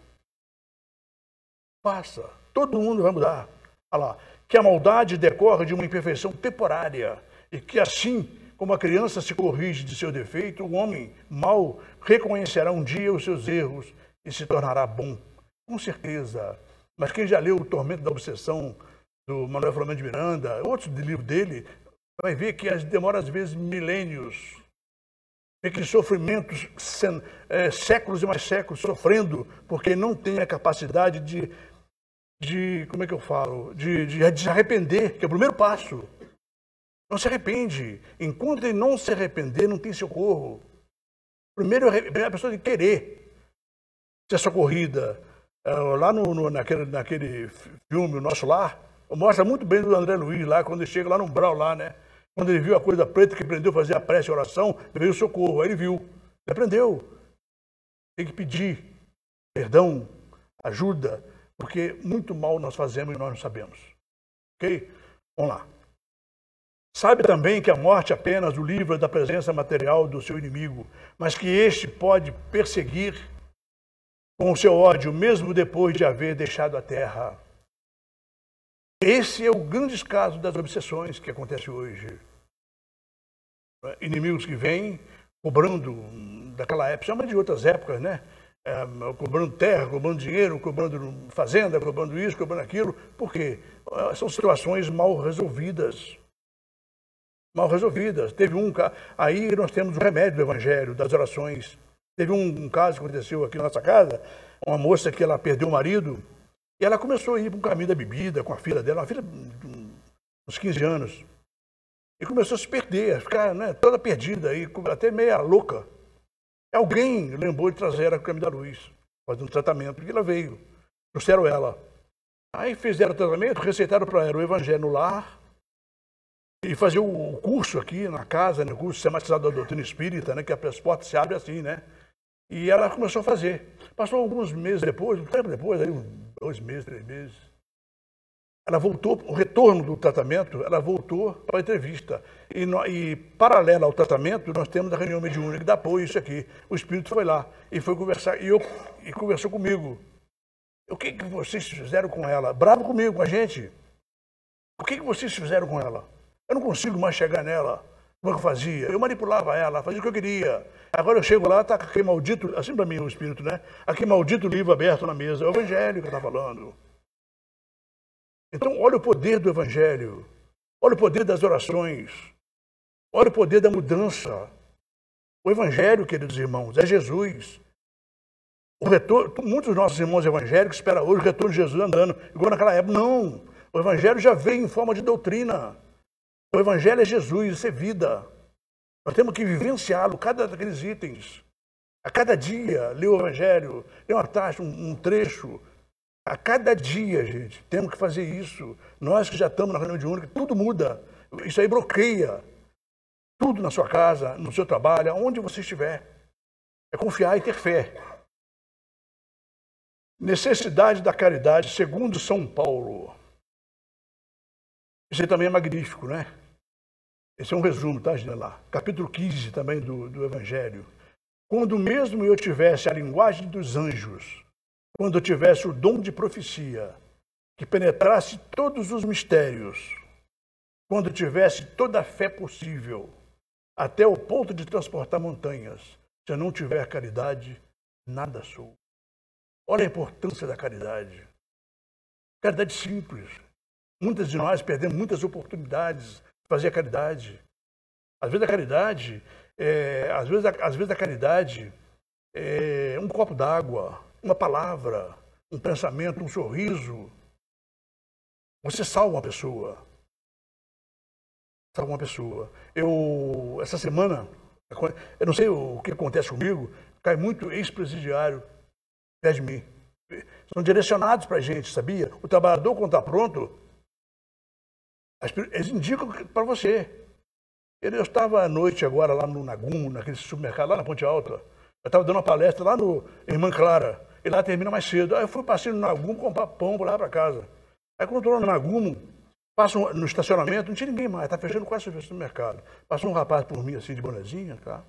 Passa, todo mundo vai mudar. Olha lá, que a maldade decorre de uma imperfeição temporária e que assim como a criança se corrige de seu defeito, o homem mau reconhecerá um dia os seus erros e se tornará bom. Com certeza. Mas quem já leu O Tormento da Obsessão, do Manuel Flamengo de Miranda, outro livro dele, vai ver que demora às vezes milênios. Vê que sofrimentos, é, séculos e mais séculos sofrendo, porque não tem a capacidade de, de como é que eu falo, de, de, de se arrepender, que é o primeiro passo. Não se arrepende. Enquanto ele não se arrepender, não tem socorro. Primeiro, a pessoa tem que querer ser socorrida. É, lá no, no, naquele, naquele filme, O Nosso Lar, mostra muito bem do André Luiz lá, quando ele chega lá no umbral lá, né? Quando ele viu a coisa preta que aprendeu a fazer a prece a oração, veio o socorro. Aí ele viu. Ele aprendeu. Tem que pedir perdão, ajuda, porque muito mal nós fazemos e nós não sabemos. Ok? Vamos lá. Sabe também que a morte apenas o livra da presença material do seu inimigo, mas que este pode perseguir com o seu ódio, mesmo depois de haver deixado a terra. Esse é o grande caso das obsessões que acontece hoje. Inimigos que vêm cobrando daquela época, chama de outras épocas, né? É, cobrando terra, cobrando dinheiro, cobrando fazenda, cobrando isso, cobrando aquilo. Por quê? São situações mal resolvidas mal resolvidas. Teve um aí nós temos o remédio do evangelho, das orações. Teve um, um, caso que aconteceu aqui na nossa casa, uma moça que ela perdeu o marido e ela começou a ir para o caminho da bebida com a filha dela, uma filha de uns 15 anos. E começou a se perder, a ficar né, toda perdida, aí, até meia louca. Alguém lembrou de trazer ela para o caminho da luz, fazer um tratamento, e ela veio. Trouxeram ela. Aí fizeram o tratamento, receitaram para ela o evangelho no lar, e fazer o curso aqui na casa, né, o curso sistematizado da doutrina espírita, né, que as portas se abrem assim, né? E ela começou a fazer. Passou alguns meses depois, um tempo depois, aí, dois meses, três meses. Ela voltou, o retorno do tratamento, ela voltou para a entrevista. E, no, e paralelo ao tratamento, nós temos a reunião mediúnica que dá apoio isso aqui. O espírito foi lá e foi conversar, e, eu, e conversou comigo. O que, que vocês fizeram com ela? Bravo comigo, com a gente. O que, que vocês fizeram com ela? Eu não consigo mais chegar nela. Como é que eu fazia? Eu manipulava ela, fazia o que eu queria. Agora eu chego lá, está aquele maldito, assim para mim o espírito, né? Aquele maldito livro aberto na mesa. É o evangelho que está falando. Então, olha o poder do evangelho. Olha o poder das orações. Olha o poder da mudança. O evangelho, queridos irmãos, é Jesus. O retorno, muitos dos nossos irmãos evangélicos esperam hoje o retorno de Jesus andando, igual naquela época. Não! O evangelho já veio em forma de doutrina. O Evangelho é Jesus, isso é vida. Nós temos que vivenciá-lo, cada daqueles itens. A cada dia, ler o Evangelho, ler uma taxa, um, um trecho. A cada dia, gente, temos que fazer isso. Nós que já estamos na reunião de única, tudo muda. Isso aí bloqueia. Tudo na sua casa, no seu trabalho, onde você estiver. É confiar e ter fé. Necessidade da caridade, segundo São Paulo. Aí também é magnífico, né? Esse é um resumo, tá, lá. Capítulo 15 também do, do Evangelho. Quando mesmo eu tivesse a linguagem dos anjos, quando eu tivesse o dom de profecia, que penetrasse todos os mistérios, quando tivesse toda a fé possível, até o ponto de transportar montanhas, se eu não tiver caridade, nada sou. Olha a importância da caridade. Caridade simples, Muitas de nós perdemos muitas oportunidades de fazer a caridade. Às vezes a caridade, é, às, vezes a, às vezes a caridade é um copo d'água, uma palavra, um pensamento, um sorriso. Você salva uma pessoa. Salva uma pessoa. Eu, essa semana, eu não sei o que acontece comigo, cai muito ex-presidiário perto de mim. São direcionados para a gente, sabia? O trabalhador, quando está pronto, eles indicam para você. Eu estava à noite agora lá no Nagum, naquele supermercado, lá na Ponte Alta. Eu estava dando uma palestra lá no Irmã Clara. E lá termina mais cedo. Aí eu fui passar no Nagum comprar pão para lá para casa. Aí quando estou lá no Nagum, passo no estacionamento, não tinha ninguém mais, está fechando quase o supermercado. Passou um rapaz por mim assim, de bonezinha, tá?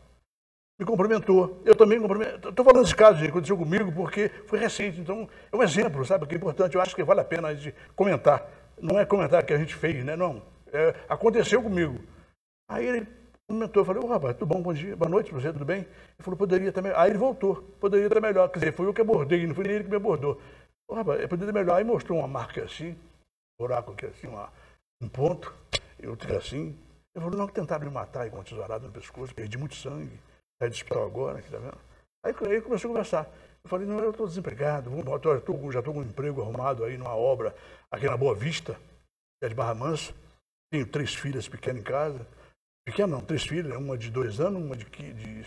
Me cumprimentou. Eu também cumprimentei. Estou falando desse caso que aconteceu comigo porque foi recente. Então, é um exemplo, sabe, que é importante. Eu acho que vale a pena a gente comentar não é comentário que a gente fez, né? Não. É, aconteceu comigo. Aí ele comentou, eu falei, ô oh, rapaz, tudo bom, bom dia, boa noite você, tudo bem? Ele falou, poderia também. Aí ele voltou, poderia estar melhor. Quer dizer, foi eu que abordei, não foi ele que me abordou. Ô oh, rapaz, poderia estar melhor. Aí mostrou uma marca assim, um buraco aqui assim, uma, um ponto, eu tive assim. Ele falou, não, que tentaram me matar aí com uma tesourada no pescoço, perdi muito sangue, sai do hospital agora, aqui, tá vendo? Aí, aí começou a conversar. Eu falei, não, eu estou desempregado, já estou com um emprego arrumado aí numa obra aqui na Boa Vista, que é de Barra Mansa. Tenho três filhas pequenas em casa. Pequena não, três filhas, uma de dois anos, uma de, de,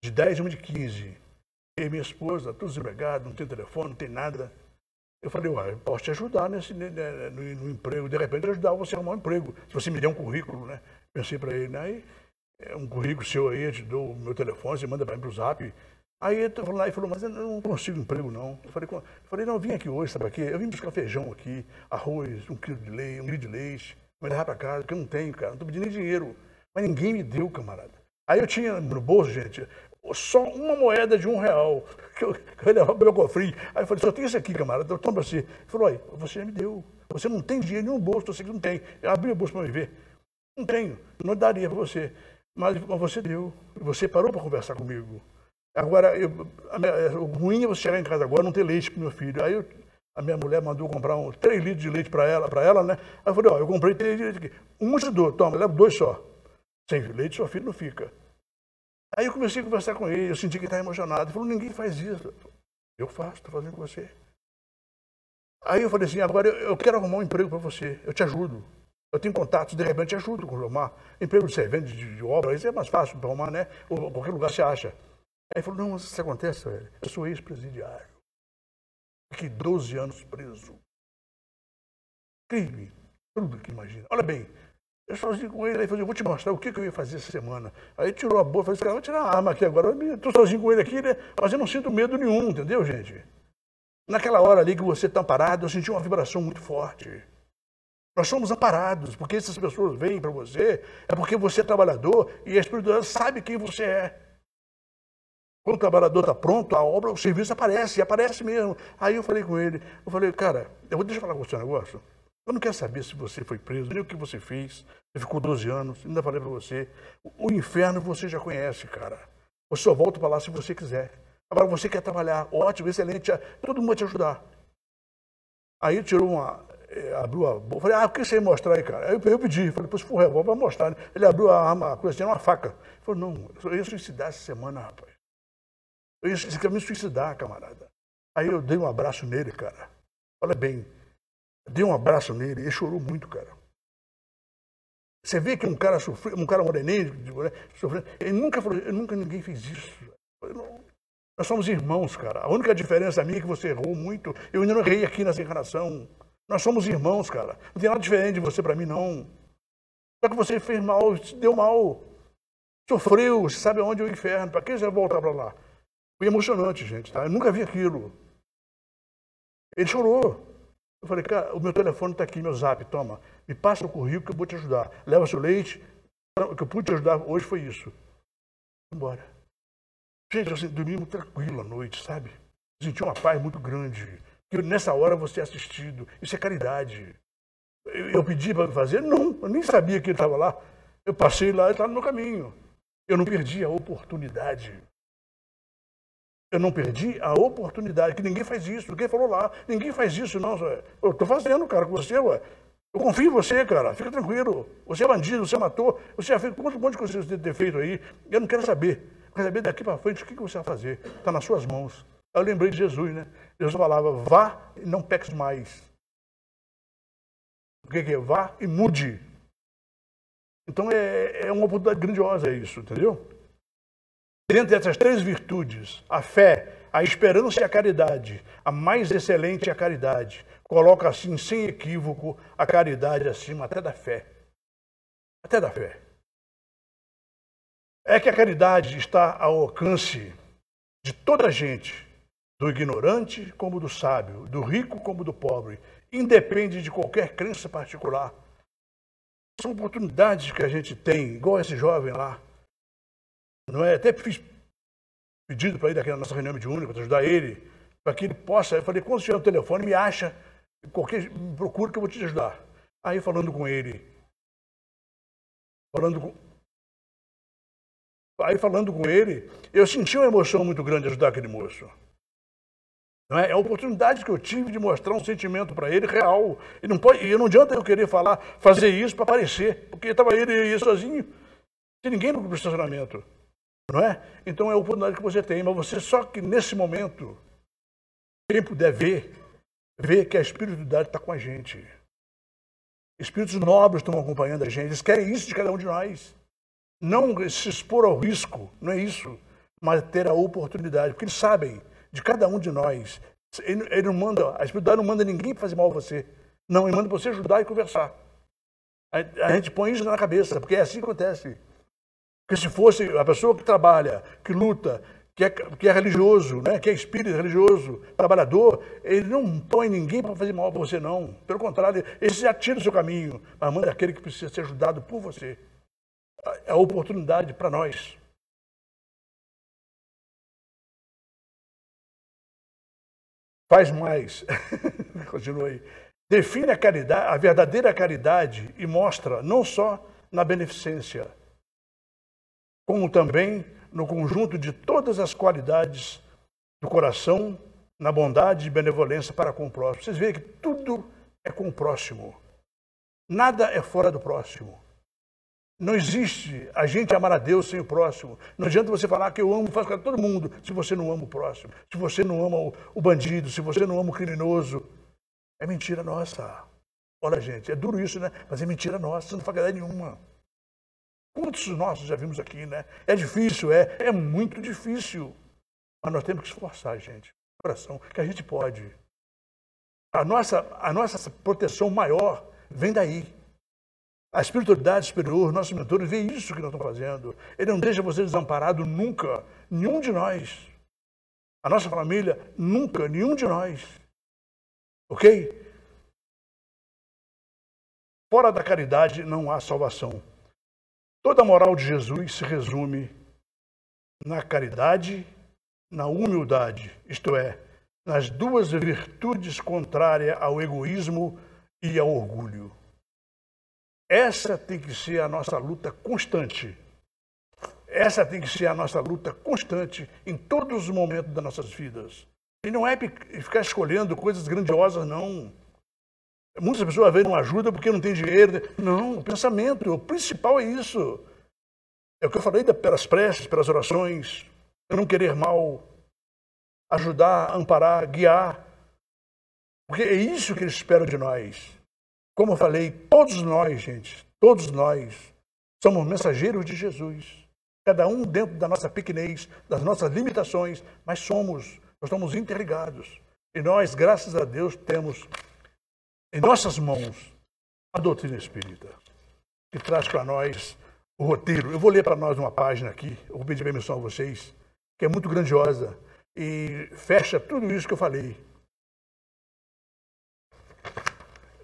de dez e uma de quinze. E minha esposa, tudo desempregado, não tem telefone, não tem nada. Eu falei, uai, eu posso te ajudar nesse, no, no, emprego, de repente ajudar você a arrumar um emprego. Se você me der um currículo, né? Pensei para ele, né? Aí, é um currículo seu aí, eu te dou o meu telefone, você manda para mim para o zap, Aí ele falou lá e falou, mas eu não consigo emprego não. Eu falei, eu falei, não, eu vim aqui hoje, sabe aqui? Eu vim buscar feijão aqui, arroz, um quilo de leite, um quilo de leite, me levar para casa, porque eu não tenho, cara, não estou pedindo nem dinheiro. Mas ninguém me deu, camarada. Aí eu tinha no bolso, gente, só uma moeda de um real, que eu, que eu levava para o meu cofrinho. Aí eu falei, só tem esse aqui, camarada, eu tomo você. Ele falou, olha, você me deu. Você não tem dinheiro nenhum bolso, você que não tem. Eu abri o bolso para me ver. Não tenho, não daria para você. Mas, mas você deu. Você parou para conversar comigo. Agora, eu, a, o ruim é você chegar em casa agora não ter leite para meu filho. Aí eu, a minha mulher mandou comprar uns 3 litros de leite para ela, para ela, né? Aí eu falei, ó, eu comprei 3 litros aqui. Um te dou, toma, leva dois só. Sem leite, seu filho não fica. Aí eu comecei a conversar com ele, eu senti que ele estava emocionado. Ele falou, ninguém faz isso. Eu faço, estou fazendo com você. Aí eu falei assim, agora eu, eu quero arrumar um emprego para você, eu te ajudo. Eu tenho contatos, de repente te ajudo com arrumar. Emprego de servente, de, de obra, isso é mais fácil para arrumar, né? Ou qualquer lugar você acha. Aí falou, não, isso acontece, velho. Eu sou ex-presidiário. Fiquei 12 anos preso. Crime, tudo que imagina. Olha bem, Eu sozinho com ele, aí falei, eu vou te mostrar o que, que eu ia fazer essa semana. Aí tirou a boa, falei, cara, vou tirar a arma aqui agora. Estou sozinho com ele aqui, né? mas eu não sinto medo nenhum, entendeu, gente? Naquela hora ali que você está parado, eu senti uma vibração muito forte. Nós somos amparados, porque essas pessoas vêm para você, é porque você é trabalhador e a espiritualidade sabe quem você é. Quando o trabalhador está pronto, a obra, o serviço aparece, aparece mesmo. Aí eu falei com ele, eu falei, cara, eu vou deixa eu falar com você um negócio. Eu não quero saber se você foi preso, nem o que você fez. Você ficou 12 anos, ainda falei para você. O inferno você já conhece, cara. Você só volta para lá se você quiser. Agora você quer trabalhar, ótimo, excelente, todo mundo vai te ajudar. Aí tirou uma. Eh, abriu a boca. Falei, ah, o que você ia mostrar aí, cara? Aí eu, eu pedi, falei, pô, se for revólver, vai mostrar. Ele abriu a arma, a coisa, tinha uma faca. Ele falou, não, eu ia suicidar essa semana, rapaz. Eu ia, me suicidar, camarada. Aí eu dei um abraço nele, cara. Olha bem, Dei um abraço nele, ele chorou muito, cara. Você vê que um cara sofreu, um cara moreninho, sofrendo, ele nunca falou, nunca ninguém fez isso. Nós somos irmãos, cara. A única diferença minha é que você errou muito. Eu ainda não errei aqui nessa encarnação. Nós somos irmãos, cara. Não tem nada diferente de você para mim, não. Só que você fez mal, deu mal. Sofreu, sabe aonde é o inferno. Para que você vai voltar para lá? Foi emocionante, gente. Tá? Eu nunca vi aquilo. Ele chorou. Eu falei, cara, o meu telefone está aqui, meu zap, toma. Me passa o currículo que eu vou te ajudar. Leva seu leite. O que eu pude te ajudar hoje foi isso. Embora. Gente, eu dormi muito tranquilo à noite, sabe? Senti uma paz muito grande. Que nessa hora você é assistido. Isso é caridade. Eu, eu pedi para fazer? Não, eu nem sabia que ele estava lá. Eu passei lá e estava no meu caminho. Eu não perdi a oportunidade eu não perdi a oportunidade, que ninguém faz isso. Ninguém falou lá, ninguém faz isso, não. Eu estou fazendo, cara, com você, ué. Eu confio em você, cara. Fica tranquilo. Você é bandido, você matou, você já fez um monte de coisas que você tem feito aí. Eu não quero saber. Eu quero saber daqui para frente o que você vai fazer. Está nas suas mãos. Eu lembrei de Jesus, né? Jesus falava, vá e não peques mais. O que é? Vá e mude. Então é, é uma oportunidade grandiosa isso, entendeu? Dentre essas três virtudes, a fé, a esperança e a caridade, a mais excelente é a caridade. Coloca assim, sem equívoco, a caridade acima até da fé. Até da fé. É que a caridade está ao alcance de toda a gente, do ignorante como do sábio, do rico como do pobre, independe de qualquer crença particular. São oportunidades que a gente tem, igual esse jovem lá, não é? Até fiz pedido para ir daquela nossa reunião de único, para ajudar ele, para que ele possa. Eu falei, quando tiver o telefone, me acha, qualquer, me procura que eu vou te ajudar. Aí falando com ele, falando com, aí falando com ele, eu senti uma emoção muito grande de ajudar aquele moço. Não é? é a oportunidade que eu tive de mostrar um sentimento para ele real. E não, pode, e não adianta eu querer falar, fazer isso para aparecer, porque estava ele sozinho, sem ninguém no estacionamento. Não é? Então é a oportunidade que você tem, mas você só que nesse momento, quem puder ver, ver que a espiritualidade está com a gente. Espíritos nobres estão acompanhando a gente, eles querem isso de cada um de nós. Não se expor ao risco, não é isso, mas ter a oportunidade, porque eles sabem de cada um de nós. Ele, ele não manda, a espiritualidade não manda ninguém fazer mal a você. Não, ele manda você ajudar e conversar. A, a gente põe isso na cabeça, porque é assim que acontece. Porque se fosse a pessoa que trabalha, que luta, que é, que é religioso, né? que é espírito religioso, trabalhador, ele não põe ninguém para fazer mal para você, não. Pelo contrário, ele já tira o seu caminho, mas manda aquele que precisa ser ajudado por você. É a oportunidade para nós. Faz mais. Continua aí. Define a caridade, a verdadeira caridade e mostra não só na beneficência, como também no conjunto de todas as qualidades do coração, na bondade e benevolência para com o próximo. Vocês veem que tudo é com o próximo. Nada é fora do próximo. Não existe a gente amar a Deus sem o próximo. Não adianta você falar que eu amo, faz com todo mundo, se você não ama o próximo, se você não ama o, o bandido, se você não ama o criminoso. É mentira nossa. Olha, gente, é duro isso, né? Mas é mentira nossa, não faz ideia nenhuma. Quantos nós já vimos aqui, né? É difícil, é, é muito difícil. Mas nós temos que esforçar, gente. Coração, que a gente pode. A nossa, a nossa proteção maior vem daí. A espiritualidade superior, nossos mentores, vê isso que nós estamos fazendo. Ele não deixa você desamparado nunca, nenhum de nós. A nossa família, nunca, nenhum de nós. Ok? Fora da caridade não há salvação. Toda a moral de Jesus se resume na caridade, na humildade, isto é, nas duas virtudes contrárias ao egoísmo e ao orgulho. Essa tem que ser a nossa luta constante. Essa tem que ser a nossa luta constante em todos os momentos das nossas vidas. E não é ficar escolhendo coisas grandiosas, não. Muitas pessoas veem uma ajuda porque não tem dinheiro. Não, o pensamento, o principal é isso. É o que eu falei pelas preces, pelas orações, não querer mal, ajudar, amparar, guiar. Porque é isso que eles esperam de nós. Como eu falei, todos nós, gente, todos nós somos mensageiros de Jesus. Cada um dentro da nossa pequenez, das nossas limitações, mas somos, nós estamos interligados. E nós, graças a Deus, temos em nossas mãos a doutrina espírita, que traz para nós o roteiro. Eu vou ler para nós uma página aqui, eu vou pedir permissão a vocês, que é muito grandiosa e fecha tudo isso que eu falei.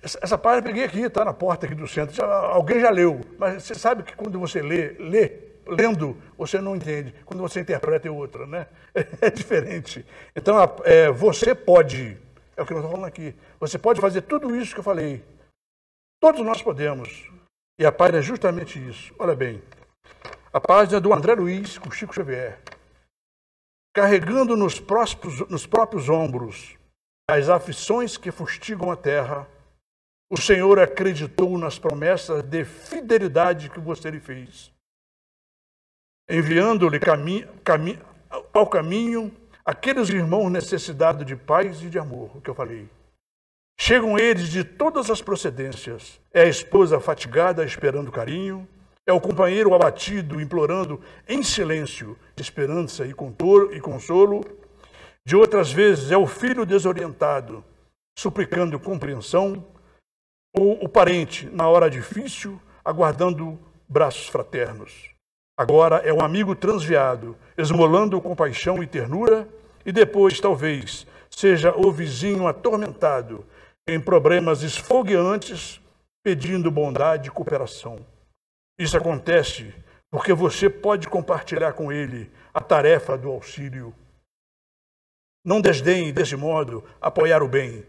Essa página eu peguei aqui, está na porta aqui do centro. Já, alguém já leu, mas você sabe que quando você lê, lê, lendo, você não entende. Quando você interpreta é outra, né? É diferente. Então, é, você pode, é o que nós estamos falando aqui, você pode fazer tudo isso que eu falei. Todos nós podemos. E a página é justamente isso. Olha bem, a página do André Luiz com Chico Xavier. Carregando nos próprios, nos próprios ombros as aflições que fustigam a terra, o Senhor acreditou nas promessas de fidelidade que você lhe fez, enviando-lhe cami cami ao caminho aqueles irmãos necessitados de paz e de amor, o que eu falei. Chegam eles de todas as procedências. É a esposa fatigada esperando carinho, é o companheiro abatido implorando em silêncio esperança e consolo. De outras vezes é o filho desorientado suplicando compreensão ou o parente, na hora difícil, aguardando braços fraternos. Agora é um amigo transviado, esmolando compaixão e ternura, e depois, talvez, seja o vizinho atormentado em problemas esfogueantes, pedindo bondade e cooperação. Isso acontece porque você pode compartilhar com ele a tarefa do auxílio. Não desdenhe, desse modo, apoiar o bem,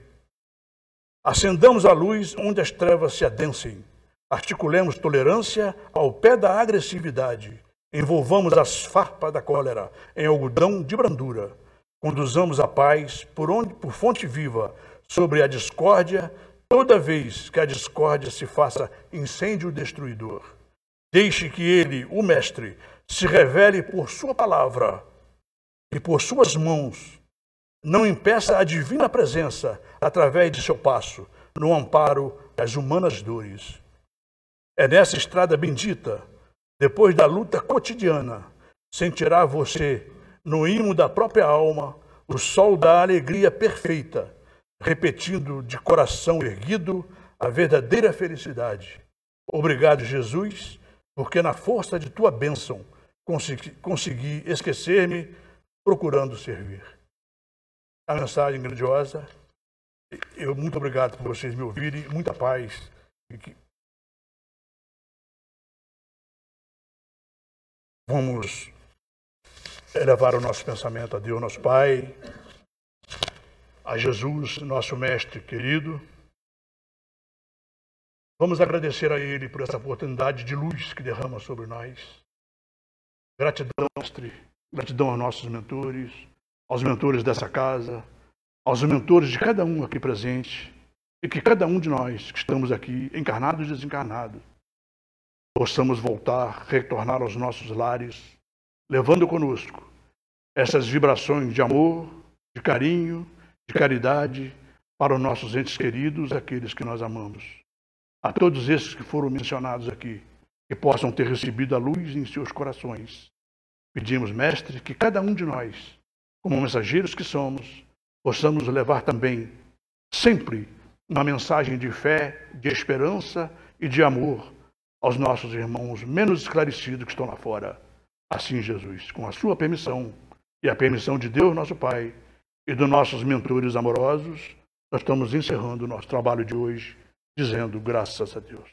Acendamos a luz onde as trevas se adensem. Articulemos tolerância ao pé da agressividade. Envolvamos as farpas da cólera em algodão de brandura. Conduzamos a paz por, onde, por fonte viva sobre a discórdia, toda vez que a discórdia se faça incêndio destruidor. Deixe que ele, o Mestre, se revele por sua palavra e por suas mãos não impeça a divina presença através de seu passo, no amparo das humanas dores. É nessa estrada bendita, depois da luta cotidiana, sentirá você, no imo da própria alma, o sol da alegria perfeita, repetindo de coração erguido a verdadeira felicidade. Obrigado, Jesus, porque na força de tua bênção consegui, consegui esquecer-me procurando servir a mensagem grandiosa. Eu muito obrigado por vocês me ouvirem, muita paz. Vamos elevar o nosso pensamento a Deus, nosso Pai, a Jesus, nosso Mestre querido. Vamos agradecer a Ele por essa oportunidade de luz que derrama sobre nós. Gratidão, Mestre, gratidão aos nossos mentores aos mentores dessa casa, aos mentores de cada um aqui presente, e que cada um de nós que estamos aqui, encarnados e desencarnados, possamos voltar, retornar aos nossos lares, levando conosco essas vibrações de amor, de carinho, de caridade para os nossos entes queridos, aqueles que nós amamos. A todos esses que foram mencionados aqui, que possam ter recebido a luz em seus corações. Pedimos, Mestre, que cada um de nós como mensageiros que somos, possamos levar também sempre uma mensagem de fé, de esperança e de amor aos nossos irmãos menos esclarecidos que estão lá fora. Assim, Jesus, com a sua permissão e a permissão de Deus, nosso Pai, e dos nossos mentores amorosos, nós estamos encerrando o nosso trabalho de hoje, dizendo graças a Deus.